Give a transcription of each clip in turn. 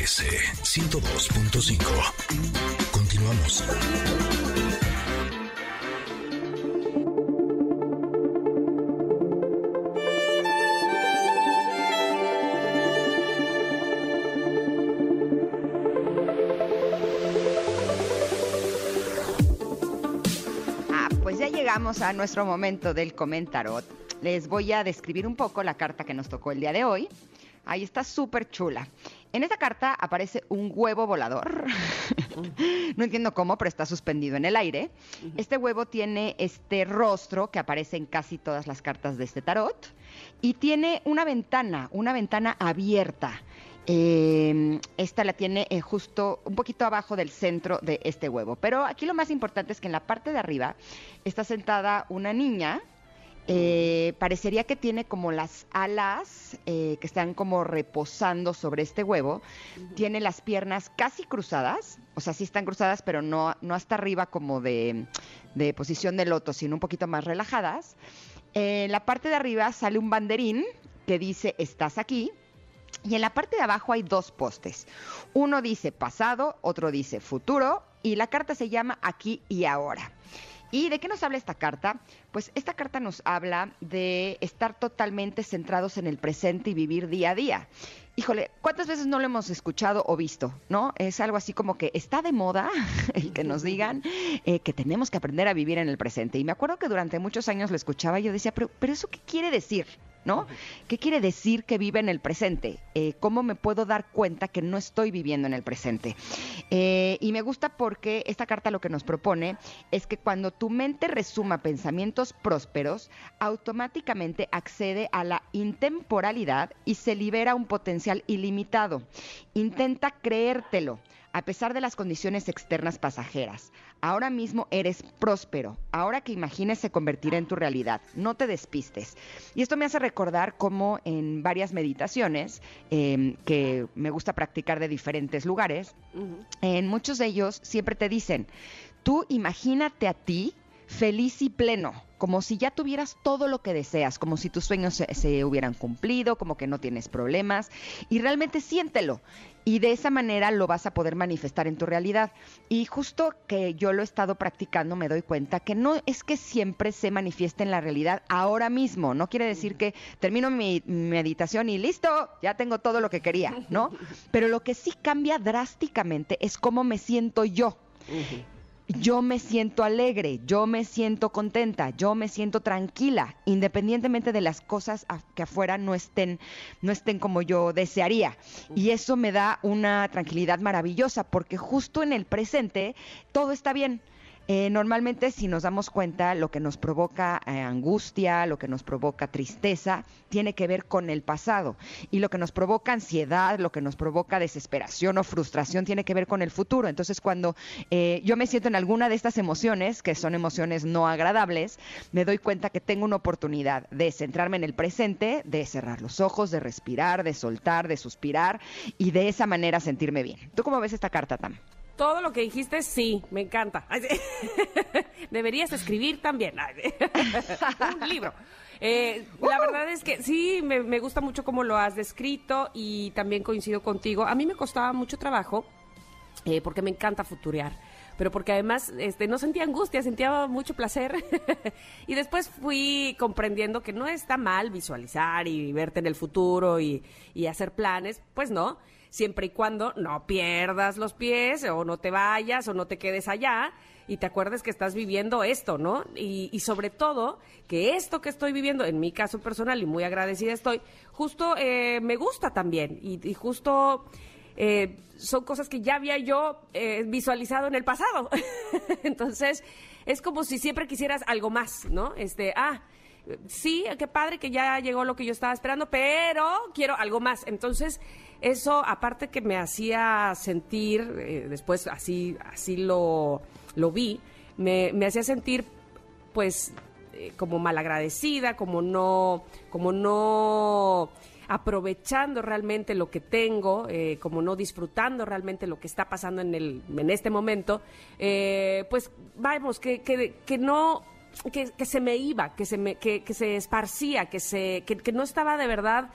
MBS 102.5. Continuamos. Ah, pues ya llegamos a nuestro momento del comentarot. Les voy a describir un poco la carta que nos tocó el día de hoy. Ahí está súper chula. En esta carta aparece un huevo volador. no entiendo cómo, pero está suspendido en el aire. Este huevo tiene este rostro que aparece en casi todas las cartas de este tarot. Y tiene una ventana, una ventana abierta. Eh, esta la tiene eh, justo un poquito abajo del centro de este huevo. Pero aquí lo más importante es que en la parte de arriba está sentada una niña. Eh, parecería que tiene como las alas eh, que están como reposando sobre este huevo. Tiene las piernas casi cruzadas, o sea, sí están cruzadas, pero no, no hasta arriba como de, de posición de loto, sino un poquito más relajadas. Eh, en la parte de arriba sale un banderín que dice, estás aquí. Y en la parte de abajo hay dos postes. Uno dice pasado, otro dice futuro y la carta se llama aquí y ahora. ¿Y de qué nos habla esta carta? Pues esta carta nos habla de estar totalmente centrados en el presente y vivir día a día. Híjole, ¿cuántas veces no lo hemos escuchado o visto? ¿No? Es algo así como que está de moda el que nos digan eh, que tenemos que aprender a vivir en el presente. Y me acuerdo que durante muchos años lo escuchaba y yo decía, pero, pero ¿eso qué quiere decir? ¿No? ¿Qué quiere decir que vive en el presente? Eh, ¿Cómo me puedo dar cuenta que no estoy viviendo en el presente? Eh, y me gusta porque esta carta lo que nos propone es que cuando tu mente resuma pensamientos prósperos, automáticamente accede a la intemporalidad y se libera un potencial ilimitado. Intenta creértelo a pesar de las condiciones externas pasajeras. Ahora mismo eres próspero. Ahora que imagines se convertirá en tu realidad. No te despistes. Y esto me hace recordar cómo en varias meditaciones eh, que me gusta practicar de diferentes lugares, en muchos de ellos siempre te dicen, tú imagínate a ti feliz y pleno, como si ya tuvieras todo lo que deseas, como si tus sueños se, se, hubieran cumplido, como que no tienes problemas, y realmente siéntelo. Y de esa manera lo vas a poder manifestar en tu realidad. Y justo que yo lo he estado practicando, me doy cuenta que no es que siempre se manifieste en la realidad ahora mismo. No quiere decir que termino mi meditación y listo, ya tengo todo lo que quería, ¿no? Pero lo que sí cambia drásticamente es cómo me siento yo. Yo me siento alegre, yo me siento contenta, yo me siento tranquila, independientemente de las cosas que afuera no estén, no estén como yo desearía. Y eso me da una tranquilidad maravillosa, porque justo en el presente todo está bien. Eh, normalmente si nos damos cuenta lo que nos provoca eh, angustia, lo que nos provoca tristeza, tiene que ver con el pasado. Y lo que nos provoca ansiedad, lo que nos provoca desesperación o frustración, tiene que ver con el futuro. Entonces cuando eh, yo me siento en alguna de estas emociones, que son emociones no agradables, me doy cuenta que tengo una oportunidad de centrarme en el presente, de cerrar los ojos, de respirar, de soltar, de suspirar y de esa manera sentirme bien. ¿Tú cómo ves esta carta, Tam? Todo lo que dijiste, sí, me encanta. Ay, sí. Deberías escribir también. Ay. Un libro. Eh, la verdad es que sí, me, me gusta mucho cómo lo has descrito y también coincido contigo. A mí me costaba mucho trabajo eh, porque me encanta futurear. Pero porque además este, no sentía angustia, sentía mucho placer. y después fui comprendiendo que no está mal visualizar y verte en el futuro y, y hacer planes. Pues no, siempre y cuando no pierdas los pies o no te vayas o no te quedes allá y te acuerdes que estás viviendo esto, ¿no? Y, sobre todo que esto que estoy viviendo, en mi caso personal y muy agradecida estoy, justo eh, me gusta también y, y justo eh, son cosas que ya había yo eh, visualizado en el pasado. Entonces, es como si siempre quisieras algo más, ¿no? Este, ah, sí, qué padre que ya llegó lo que yo estaba esperando, pero quiero algo más. Entonces, eso, aparte que me hacía sentir, eh, después así, así lo, lo vi, me, me hacía sentir, pues, eh, como malagradecida, como no, como no aprovechando realmente lo que tengo, eh, como no disfrutando realmente lo que está pasando en, el, en este momento, pues vamos, que, que, que no que, que, se me iba, que se, me, que, se esparcía, que, se, que, no estaba de verdad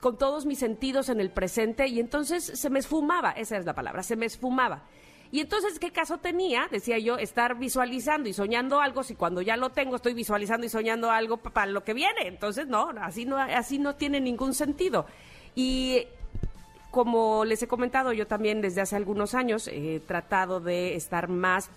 con todos mis sentidos en el presente y entonces se me esfumaba, esa es la palabra, se me esfumaba. Y entonces, ¿qué caso tenía? Decía yo, estar visualizando y soñando algo si cuando ya lo tengo estoy visualizando y soñando algo para lo que viene. Entonces, no, así no, así no tiene ningún sentido. Y como les he comentado, yo también desde hace algunos años he tratado de estar más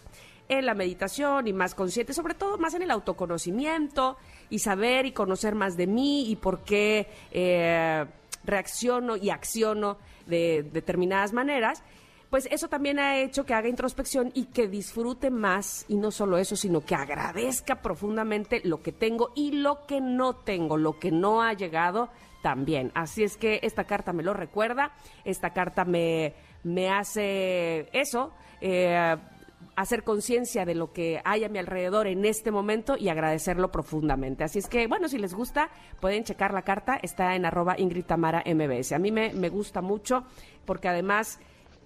en la meditación y más consciente, sobre todo más en el autoconocimiento y saber y conocer más de mí y por qué eh, reacciono y acciono de determinadas maneras pues eso también ha hecho que haga introspección y que disfrute más, y no solo eso, sino que agradezca profundamente lo que tengo y lo que no tengo, lo que no ha llegado también. Así es que esta carta me lo recuerda, esta carta me, me hace eso. Eh, hacer conciencia de lo que hay a mi alrededor en este momento y agradecerlo profundamente. Así es que, bueno, si les gusta, pueden checar la carta, está en arroba Ingrid Tamara MBS. A mí me, me gusta mucho porque además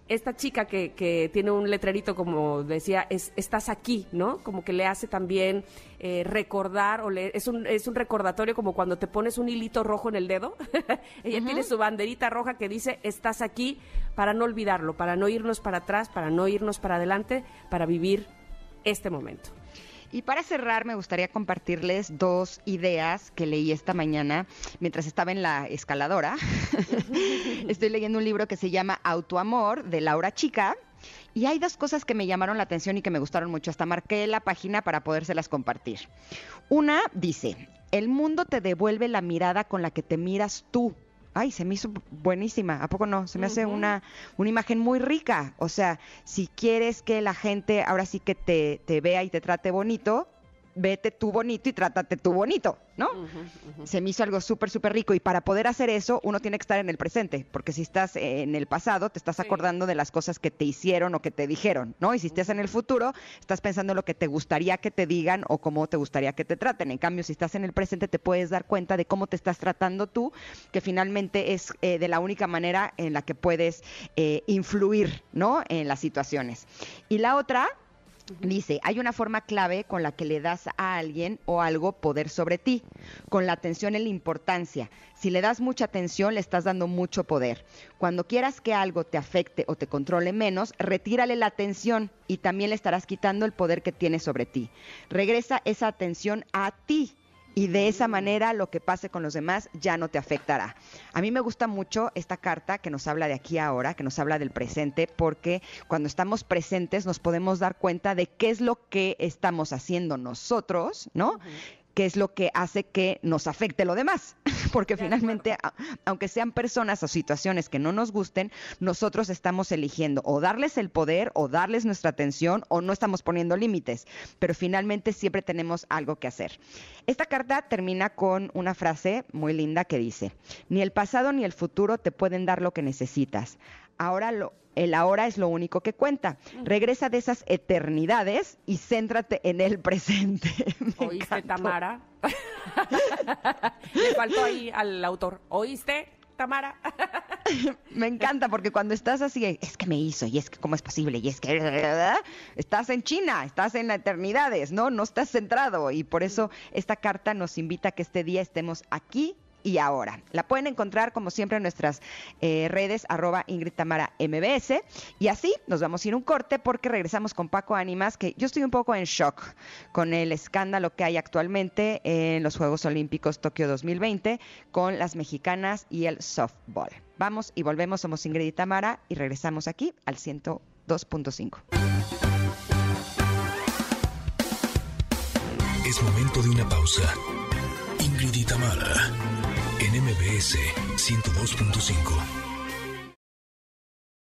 esta chica que, que, tiene un letrerito como decía, es, estás aquí, ¿no? Como que le hace también eh, recordar, o le, es, un, es un recordatorio como cuando te pones un hilito rojo en el dedo. Ella tiene su banderita roja que dice, estás aquí para no olvidarlo, para no irnos para atrás, para no irnos para adelante, para vivir este momento. Y para cerrar, me gustaría compartirles dos ideas que leí esta mañana mientras estaba en la escaladora. Estoy leyendo un libro que se llama Autoamor de Laura Chica. Y hay dos cosas que me llamaron la atención y que me gustaron mucho. Hasta marqué la página para podérselas compartir. Una dice, el mundo te devuelve la mirada con la que te miras tú ay, se me hizo buenísima, ¿a poco no? Se me hace una, una imagen muy rica. O sea, si quieres que la gente ahora sí que te, te vea y te trate bonito, vete tú bonito y trátate tú bonito, ¿no? Se me hizo algo súper, súper rico y para poder hacer eso uno tiene que estar en el presente, porque si estás en el pasado te estás acordando de las cosas que te hicieron o que te dijeron, ¿no? Y si estás en el futuro estás pensando en lo que te gustaría que te digan o cómo te gustaría que te traten. En cambio, si estás en el presente te puedes dar cuenta de cómo te estás tratando tú, que finalmente es eh, de la única manera en la que puedes eh, influir, ¿no? En las situaciones. Y la otra Dice, hay una forma clave con la que le das a alguien o algo poder sobre ti, con la atención en la importancia. Si le das mucha atención, le estás dando mucho poder. Cuando quieras que algo te afecte o te controle menos, retírale la atención y también le estarás quitando el poder que tiene sobre ti. Regresa esa atención a ti y de esa manera lo que pase con los demás ya no te afectará. A mí me gusta mucho esta carta que nos habla de aquí ahora, que nos habla del presente, porque cuando estamos presentes nos podemos dar cuenta de qué es lo que estamos haciendo nosotros, ¿no? Qué es lo que hace que nos afecte lo demás. Porque finalmente, aunque sean personas o situaciones que no nos gusten, nosotros estamos eligiendo o darles el poder o darles nuestra atención o no estamos poniendo límites. Pero finalmente siempre tenemos algo que hacer. Esta carta termina con una frase muy linda que dice, ni el pasado ni el futuro te pueden dar lo que necesitas. Ahora lo, el ahora es lo único que cuenta. Regresa de esas eternidades y céntrate en el presente. ¿Oíste, Tamara? Le faltó ahí al autor. ¿Oíste? Tamara. me encanta porque cuando estás así, es que me hizo, y es que cómo es posible, y es que estás en China, estás en las eternidades, ¿no? No estás centrado y por eso esta carta nos invita a que este día estemos aquí y ahora. La pueden encontrar como siempre en nuestras eh, redes arroba Ingrid Tamara MBS y así nos vamos a ir un corte porque regresamos con Paco Ánimas que yo estoy un poco en shock con el escándalo que hay actualmente en los Juegos Olímpicos Tokio 2020 con las mexicanas y el softball. Vamos y volvemos, somos Ingrid y Tamara y regresamos aquí al 102.5. Es momento de una pausa. Ingrid y Tamara en MBS 102.5.